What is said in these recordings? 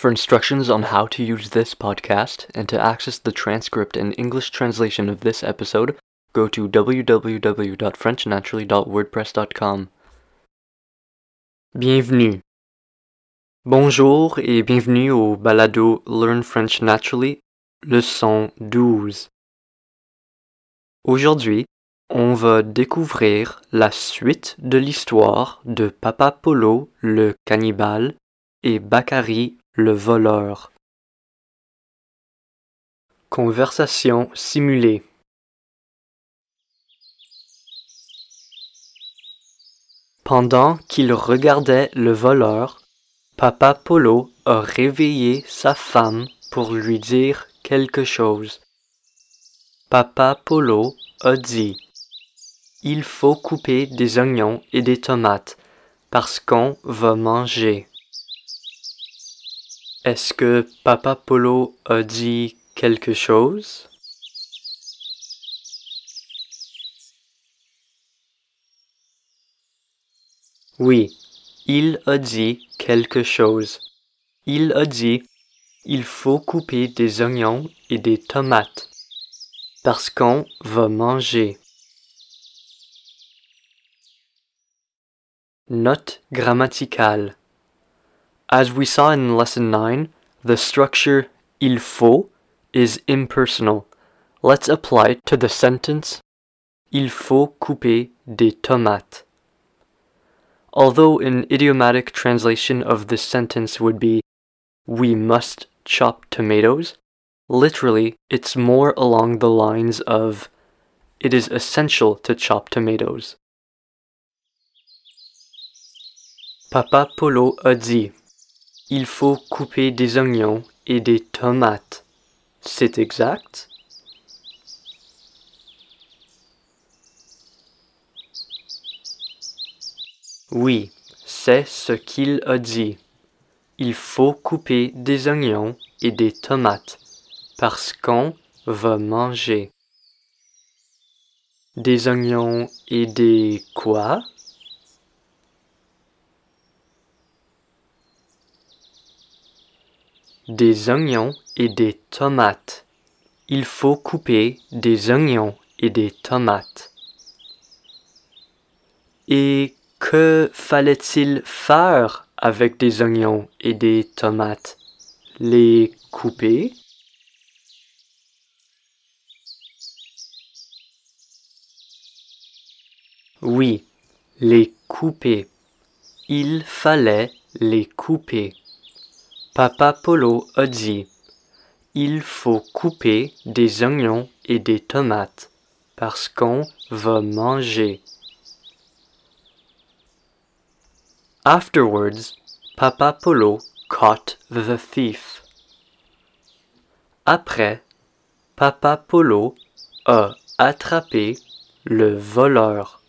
For instructions on how to use this podcast and to access the transcript and English translation of this episode, go to www.frenchnaturally.wordpress.com. Bienvenue. Bonjour et bienvenue au balado Learn French Naturally, leçon 12. Aujourd'hui, on va découvrir la suite de l'histoire de Papa Polo le cannibale et Bakary le voleur. Conversation simulée. Pendant qu'il regardait le voleur, Papa Polo a réveillé sa femme pour lui dire quelque chose. Papa Polo a dit Il faut couper des oignons et des tomates parce qu'on va manger. Est-ce que Papa Polo a dit quelque chose? Oui, il a dit quelque chose. Il a dit il faut couper des oignons et des tomates parce qu'on va manger. Note grammaticale. As we saw in lesson 9, the structure il faut is impersonal. Let's apply it to the sentence Il faut couper des tomates. Although an idiomatic translation of this sentence would be We must chop tomatoes, literally it's more along the lines of It is essential to chop tomatoes. Papa Polo a dit Il faut couper des oignons et des tomates. C'est exact? Oui, c'est ce qu'il a dit. Il faut couper des oignons et des tomates parce qu'on va manger. Des oignons et des quoi? Des oignons et des tomates. Il faut couper des oignons et des tomates. Et que fallait-il faire avec des oignons et des tomates? Les couper? Oui, les couper. Il fallait les couper. Papa Polo a dit Il faut couper des oignons et des tomates parce qu'on va manger. Afterwards, Papa Polo caught the thief. Après, Papa Polo a attrapé le voleur.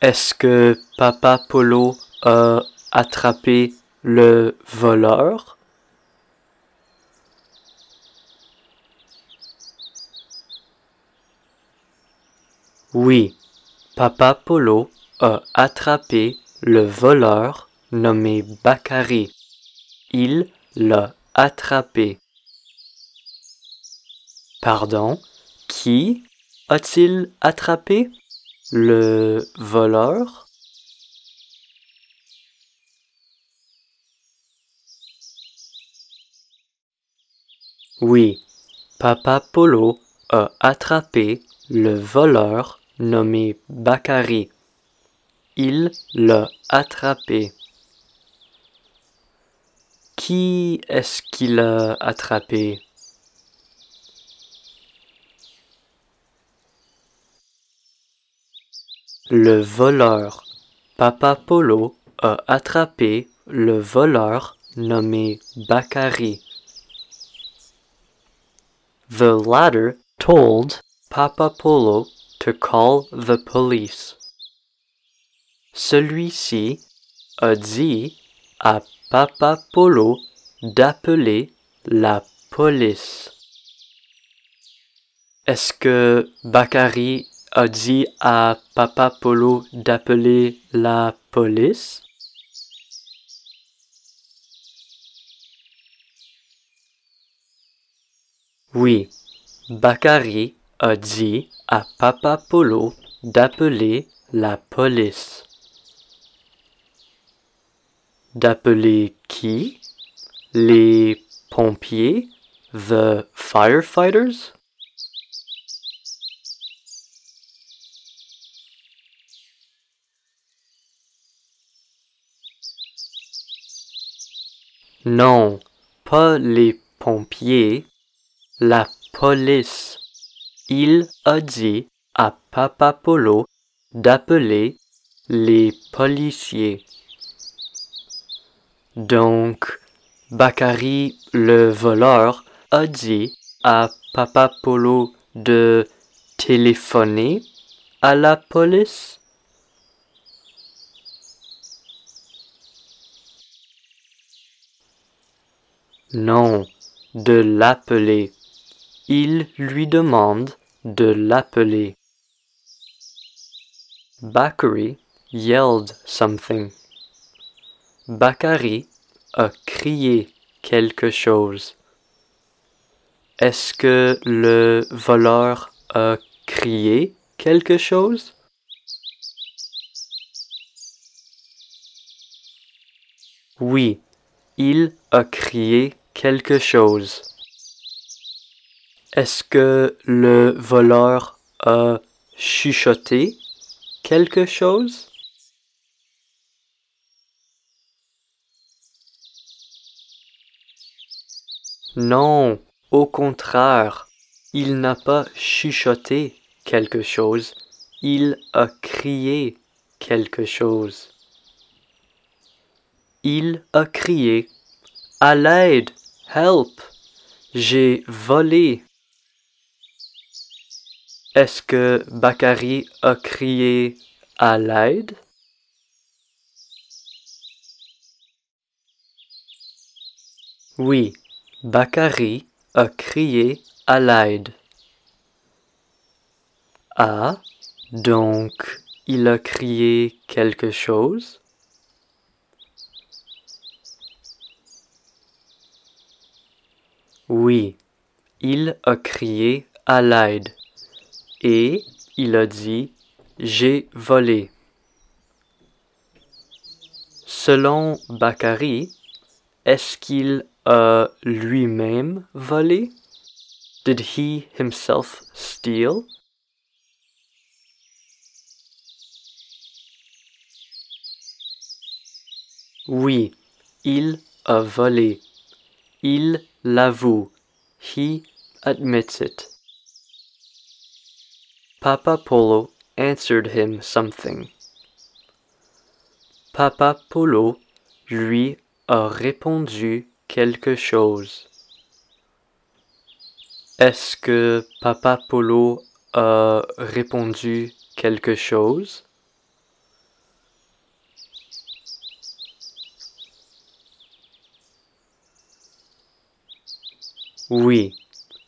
Est-ce que Papa Polo a attrapé le voleur Oui, Papa Polo a attrapé le voleur nommé Bakary. Il l'a attrapé. Pardon, qui a-t-il attrapé? Le voleur? Oui, Papa Polo a attrapé le voleur nommé Bakary. Il l'a attrapé. Qui est-ce qu'il a attrapé? Le voleur. Papa Polo a attrapé le voleur nommé Bakary. The latter told Papa Polo to call the police. Celui-ci a dit à Papa Polo d'appeler la police. Est-ce que Bakary a dit à Papa Polo d'appeler la police? Oui, Bakary a dit à Papa Polo d'appeler la police. D'appeler qui? Les pompiers? The firefighters? Non, pas les pompiers, la police. Il a dit à Papa Polo d'appeler les policiers. Donc, Bakary le voleur a dit à Papa Polo de téléphoner à la police. Non, de l'appeler. Il lui demande de l'appeler. Bakary yelled something. Bakary a crié quelque chose. Est-ce que le voleur a crié quelque chose? Oui, il a crié quelque chose. Est-ce que le voleur a chuchoté quelque chose? Non, au contraire, il n'a pas chuchoté quelque chose, il a crié quelque chose. Il a crié à l'aide, help, j'ai volé. Est-ce que Bakary a crié à l'aide? Oui, Bakary a crié à l'aide. Ah, donc il a crié quelque chose? Oui, il a crié à l'aide et il a dit j'ai volé. Selon Bakary, est-ce qu'il a lui-même volé? Did he himself steal? Oui, il a volé. Il l'avoue. He admits it. Papa Polo answered him something. Papa Polo lui a répondu quelque chose. Est-ce que Papa Polo a répondu quelque chose? Oui,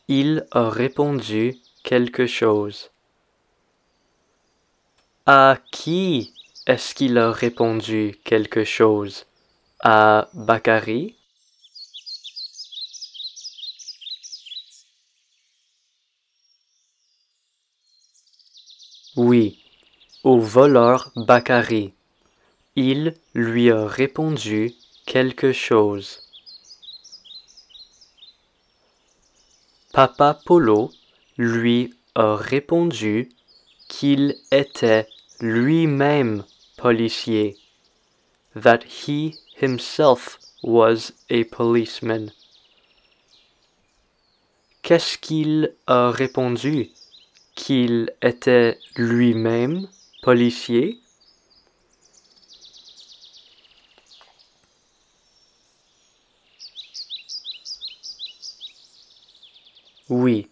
il a répondu quelque chose. À qui est-ce qu'il a répondu quelque chose? À Bakary? Oui, au voleur Bakary. Il lui a répondu quelque chose. Papa Polo lui a répondu qu'il était lui-même policier, that he himself was a policeman. Qu'est-ce qu'il a répondu? Qu'il était lui-même policier? Oui,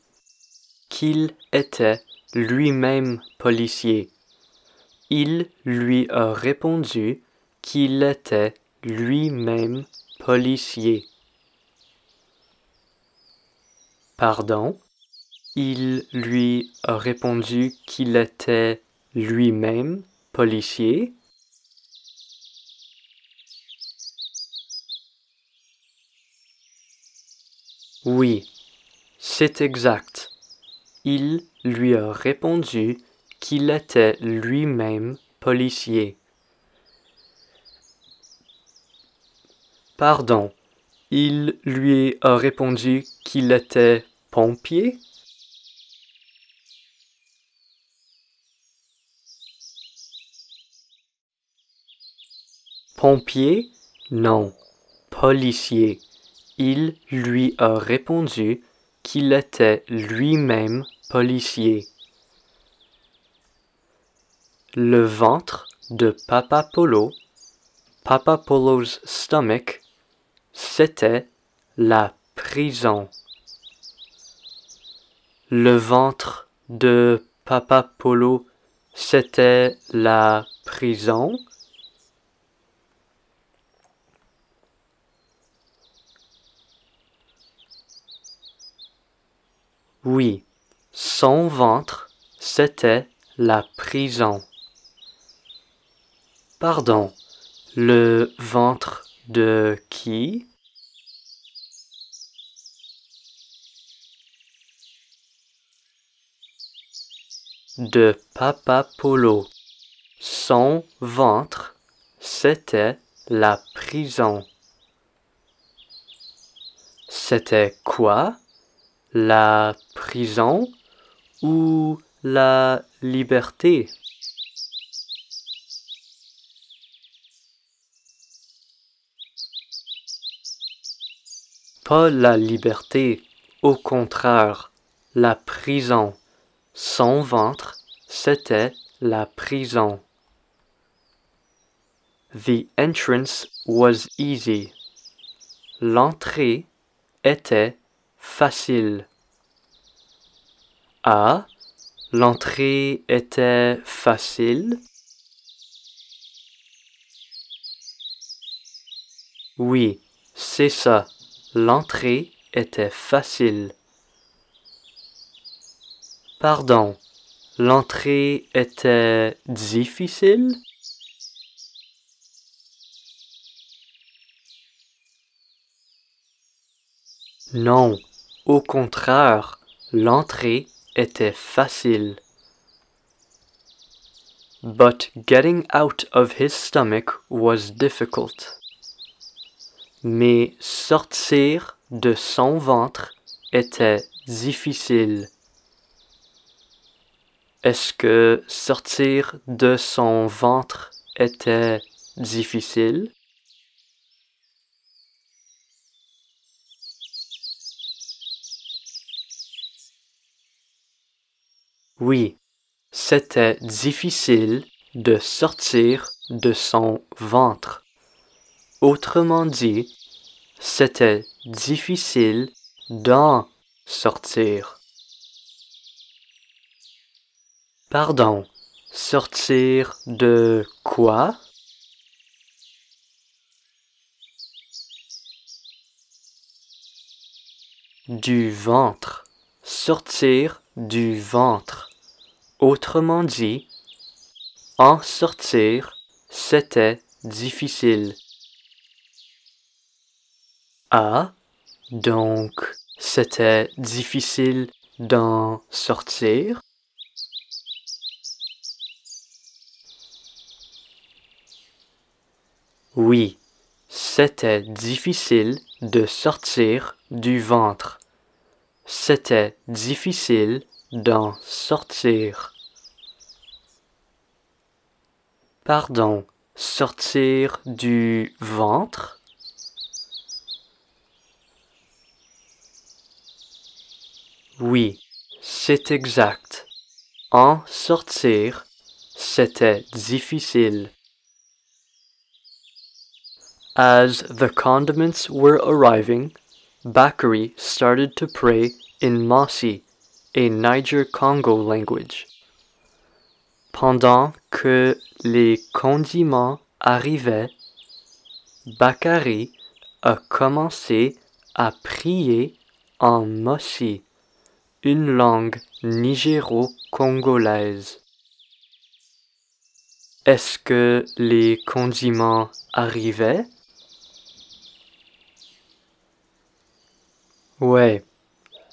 qu'il était lui-même policier. Il lui a répondu qu'il était lui-même policier. Pardon? Il lui a répondu qu'il était lui-même policier? Oui, c'est exact. Il lui a répondu qu'il était lui-même policier. Pardon, il lui a répondu qu'il était pompier? Pompier? Non, policier. Il lui a répondu qu'il était lui-même policier. Le ventre de Papa Polo, Papa Polo's stomach, c'était la prison. Le ventre de Papa Polo, c'était la prison. Oui, son ventre, c'était la prison. Pardon, le ventre de qui? De Papa Polo. Son ventre, c'était la prison. C'était quoi? La prison ou la liberté? Pas la liberté, au contraire, la prison. Son ventre, c'était la prison. The entrance was easy. L'entrée était facile. Ah, l'entrée était facile. Oui, c'est ça. L'entrée était facile. Pardon, l'entrée était difficile? Non, au contraire, l'entrée était facile. But getting out of his stomach was difficult mais sortir de son ventre était difficile. Est-ce que sortir de son ventre était difficile? Oui, c'était difficile de sortir de son ventre. Autrement dit, c'était difficile d'en sortir. Pardon, sortir de quoi? Du ventre. Sortir du ventre. Autrement dit, en sortir, c'était difficile. Ah, donc c'était difficile d'en sortir Oui, c'était difficile de sortir du ventre. C'était difficile d'en sortir. Pardon, sortir du ventre? Oui, c'est exact. En sortir, c'était difficile. As the condiments were arriving, Bakary started to pray in Masi, a Niger-Congo language. Pendant que les condiments arrivaient, Bakary a commencé à prier en Mossi une langue nigéro-congolaise. Est-ce que les condiments arrivaient? Ouais,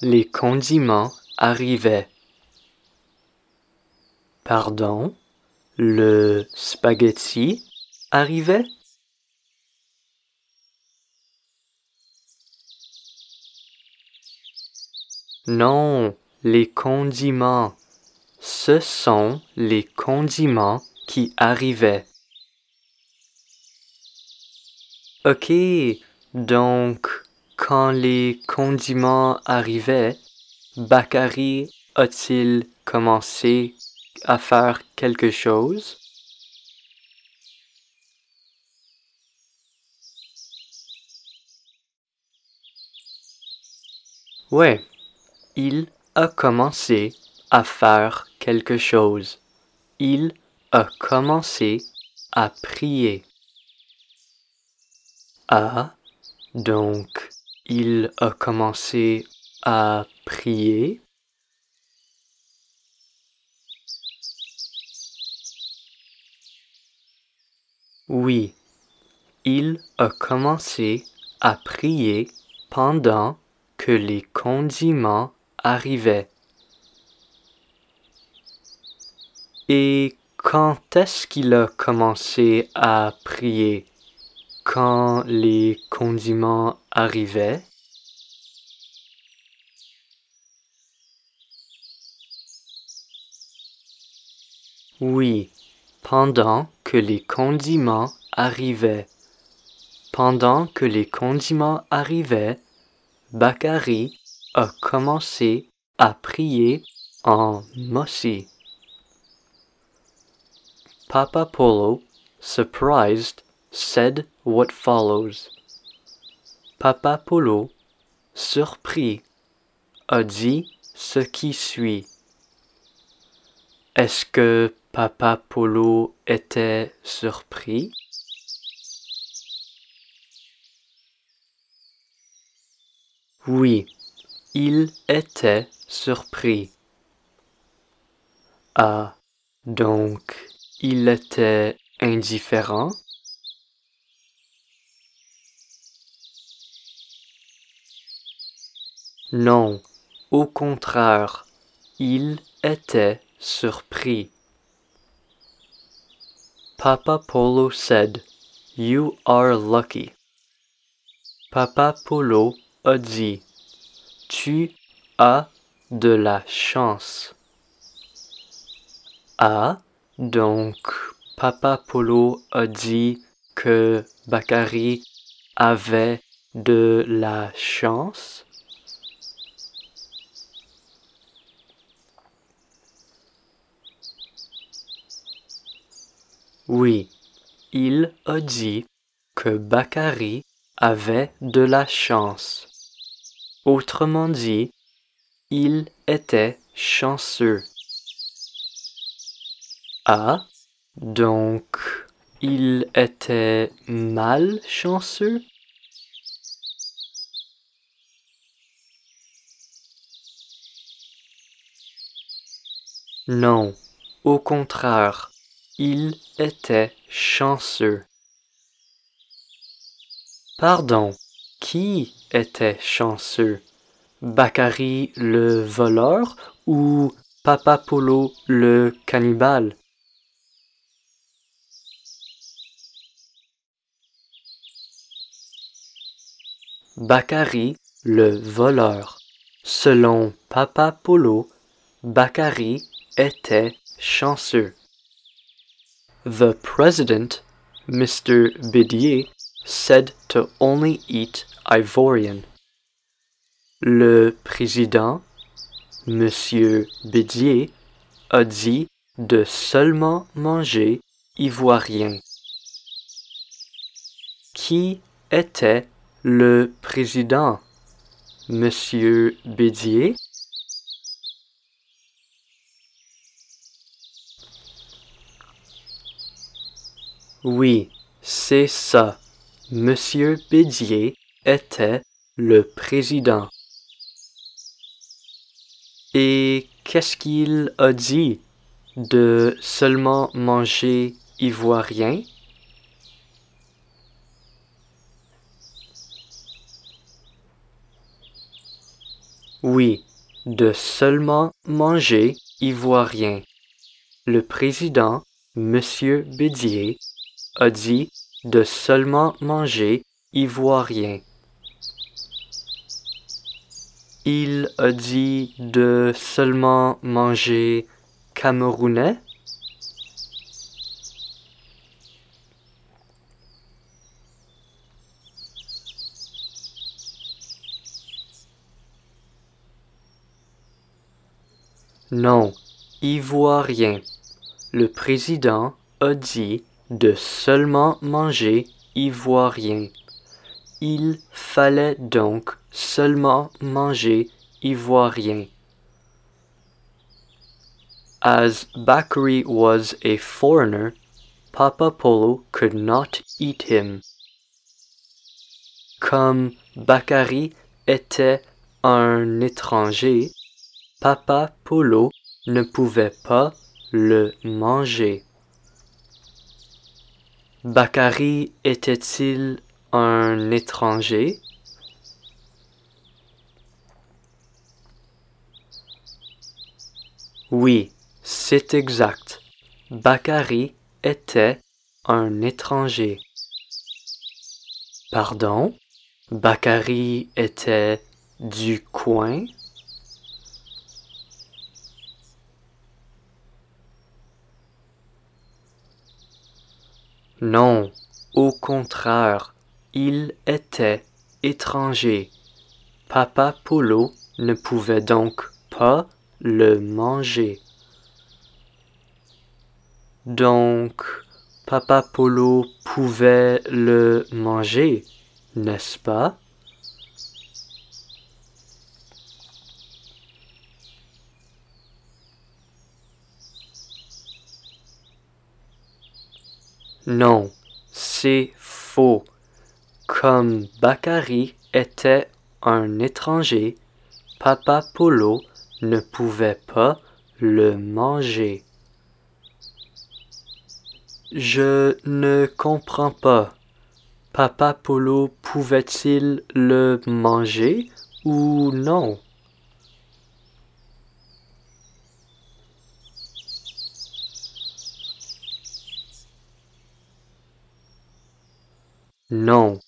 les condiments arrivaient. Pardon, le spaghetti arrivait? Non, les condiments. Ce sont les condiments qui arrivaient. Ok, donc quand les condiments arrivaient, Bakary a-t-il commencé à faire quelque chose? Ouais, il a commencé à faire quelque chose. Il a commencé à prier. Ah, donc il a commencé à prier? Oui, il a commencé à prier pendant que les condiments arrivaient. Et quand est-ce qu'il a commencé à prier? Quand les condiments arrivaient? Oui, pendant que les condiments arrivaient. Pendant que les condiments arrivaient, Bakary a commencé à prier en Mossi. Papa Polo, surprised, said what follows. Papa Polo, surpris, a dit ce qui suit. Est-ce que Papa Polo était surpris? Oui, il était surpris. Ah, donc il était indifférent? Non, au contraire, il était surpris. Papa Polo said, You are lucky. Papa Polo a dit, Tu as de la chance. Ah, donc Papa Polo a dit que Bakary avait de la chance. Oui, il a dit que Bakary avait de la chance. Autrement dit, il était chanceux. Ah, donc il était malchanceux? Non, au contraire, il était chanceux. Pardon, qui était chanceux? Bakary le voleur ou Papa Polo le cannibale? Bakary le voleur. Selon Papa Polo, Bakary était chanceux. The president, Mr. Bidier, said to only eat Ivorian. Le président, Monsieur Bidier, a dit de seulement manger ivoirien. Qui était le président, Monsieur Bédier, Oui, c'est ça. Monsieur Bédier était le président. Et qu'est-ce qu'il a dit de seulement manger ivoirien? Oui, de seulement manger ivoirien. Le président, Monsieur Bédier, a dit de seulement manger ivoirien. Il a dit de seulement manger camerounais? Non, ivoirien. Le président a dit de seulement manger ivoirien. Il fallait donc seulement manger ivoirien. As Bakary was a foreigner, Papa Polo could not eat him. Comme Bakary était un étranger, Papa Polo ne pouvait pas le manger. Bakary était-il un étranger? Oui, c'est exact. Bakary était un étranger. Pardon? Bakary était du coin? Non, au contraire, il était étranger. Papa Polo ne pouvait donc pas le manger. Donc, Papa Polo pouvait le manger, n'est-ce pas? Non, c'est faux. Comme Bakary était un étranger, Papa Polo ne pouvait pas le manger. Je ne comprends pas. Papa Polo pouvait-il le manger ou non? Non,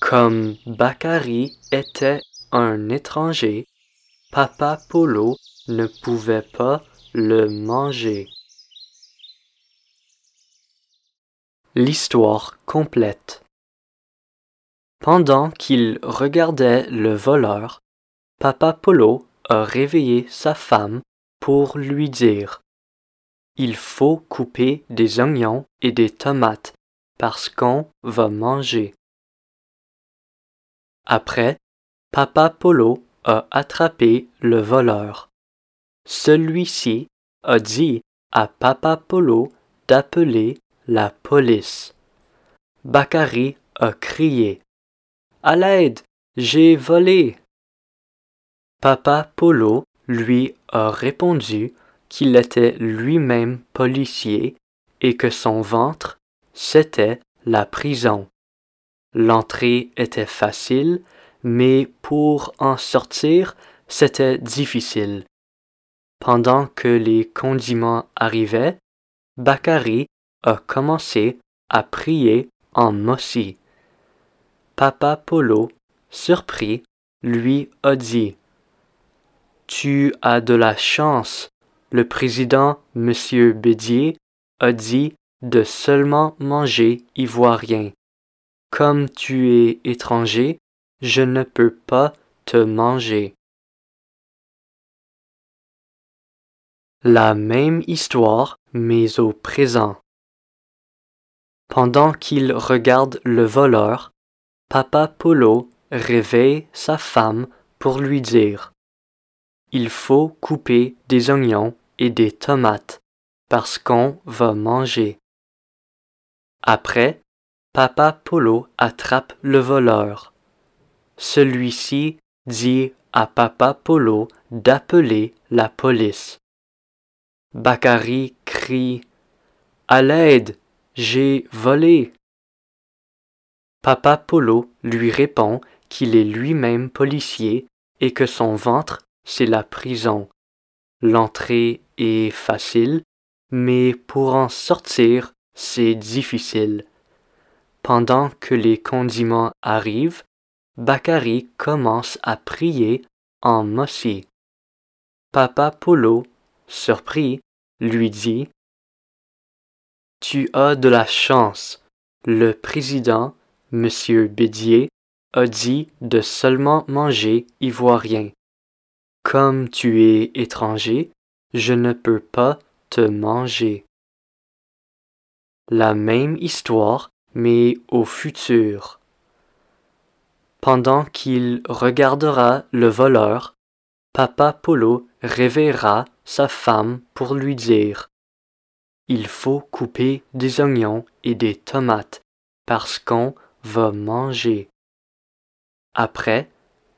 comme Bakary était un étranger, Papa Polo ne pouvait pas le manger. L'histoire complète. Pendant qu'il regardait le voleur, Papa Polo a réveillé sa femme pour lui dire Il faut couper des oignons et des tomates parce qu'on va manger. Après, Papa Polo a attrapé le voleur. Celui-ci a dit à Papa Polo d'appeler la police. Bakary a crié À l'aide, j'ai volé. Papa Polo lui a répondu qu'il était lui-même policier et que son ventre c'était la prison. L'entrée était facile, mais pour en sortir, c'était difficile. Pendant que les condiments arrivaient, Bakary a commencé à prier en Mossi. Papa Polo, surpris, lui a dit Tu as de la chance. Le président, Monsieur Bédier, a dit de seulement manger ivoirien. Comme tu es étranger, je ne peux pas te manger. La même histoire, mais au présent. Pendant qu'il regarde le voleur, Papa Polo réveille sa femme pour lui dire Il faut couper des oignons et des tomates parce qu'on va manger. Après, Papa Polo attrape le voleur. Celui-ci dit à Papa Polo d'appeler la police. Bakary crie À l'aide, j'ai volé. Papa Polo lui répond qu'il est lui-même policier et que son ventre c'est la prison. L'entrée est facile, mais pour en sortir, c'est difficile. Pendant que les condiments arrivent, Bakari commence à prier en Mossi. Papa Polo, surpris, lui dit Tu as de la chance. Le président, Monsieur Bédier, a dit de seulement manger ivoirien. Comme tu es étranger, je ne peux pas te manger. La même histoire, mais au futur. Pendant qu'il regardera le voleur, Papa Polo réveillera sa femme pour lui dire Il faut couper des oignons et des tomates parce qu'on va manger. Après,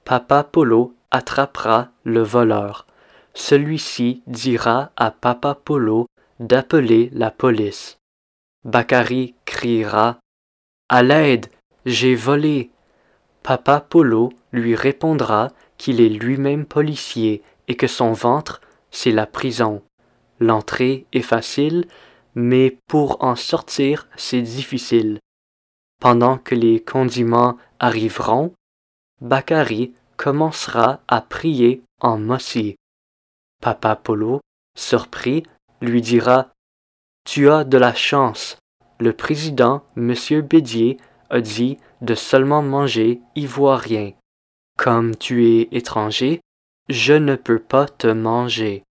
Papa Polo attrapera le voleur. Celui-ci dira à Papa Polo d'appeler la police. Bakari criera À l'aide, j'ai volé. Papa Polo lui répondra qu'il est lui-même policier et que son ventre, c'est la prison. L'entrée est facile, mais pour en sortir, c'est difficile. Pendant que les condiments arriveront, Bakari commencera à prier en Mossi. Papa Polo, surpris, lui dira Tu as de la chance. Le président, Monsieur Bédier, a dit de seulement manger ivoirien. Comme tu es étranger, je ne peux pas te manger.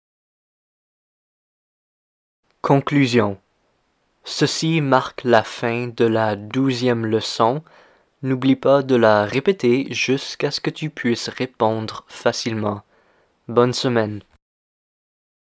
Conclusion. Ceci marque la fin de la douzième leçon N'oublie pas de la répéter jusqu'à ce que tu puisses répondre facilement. Bonne semaine.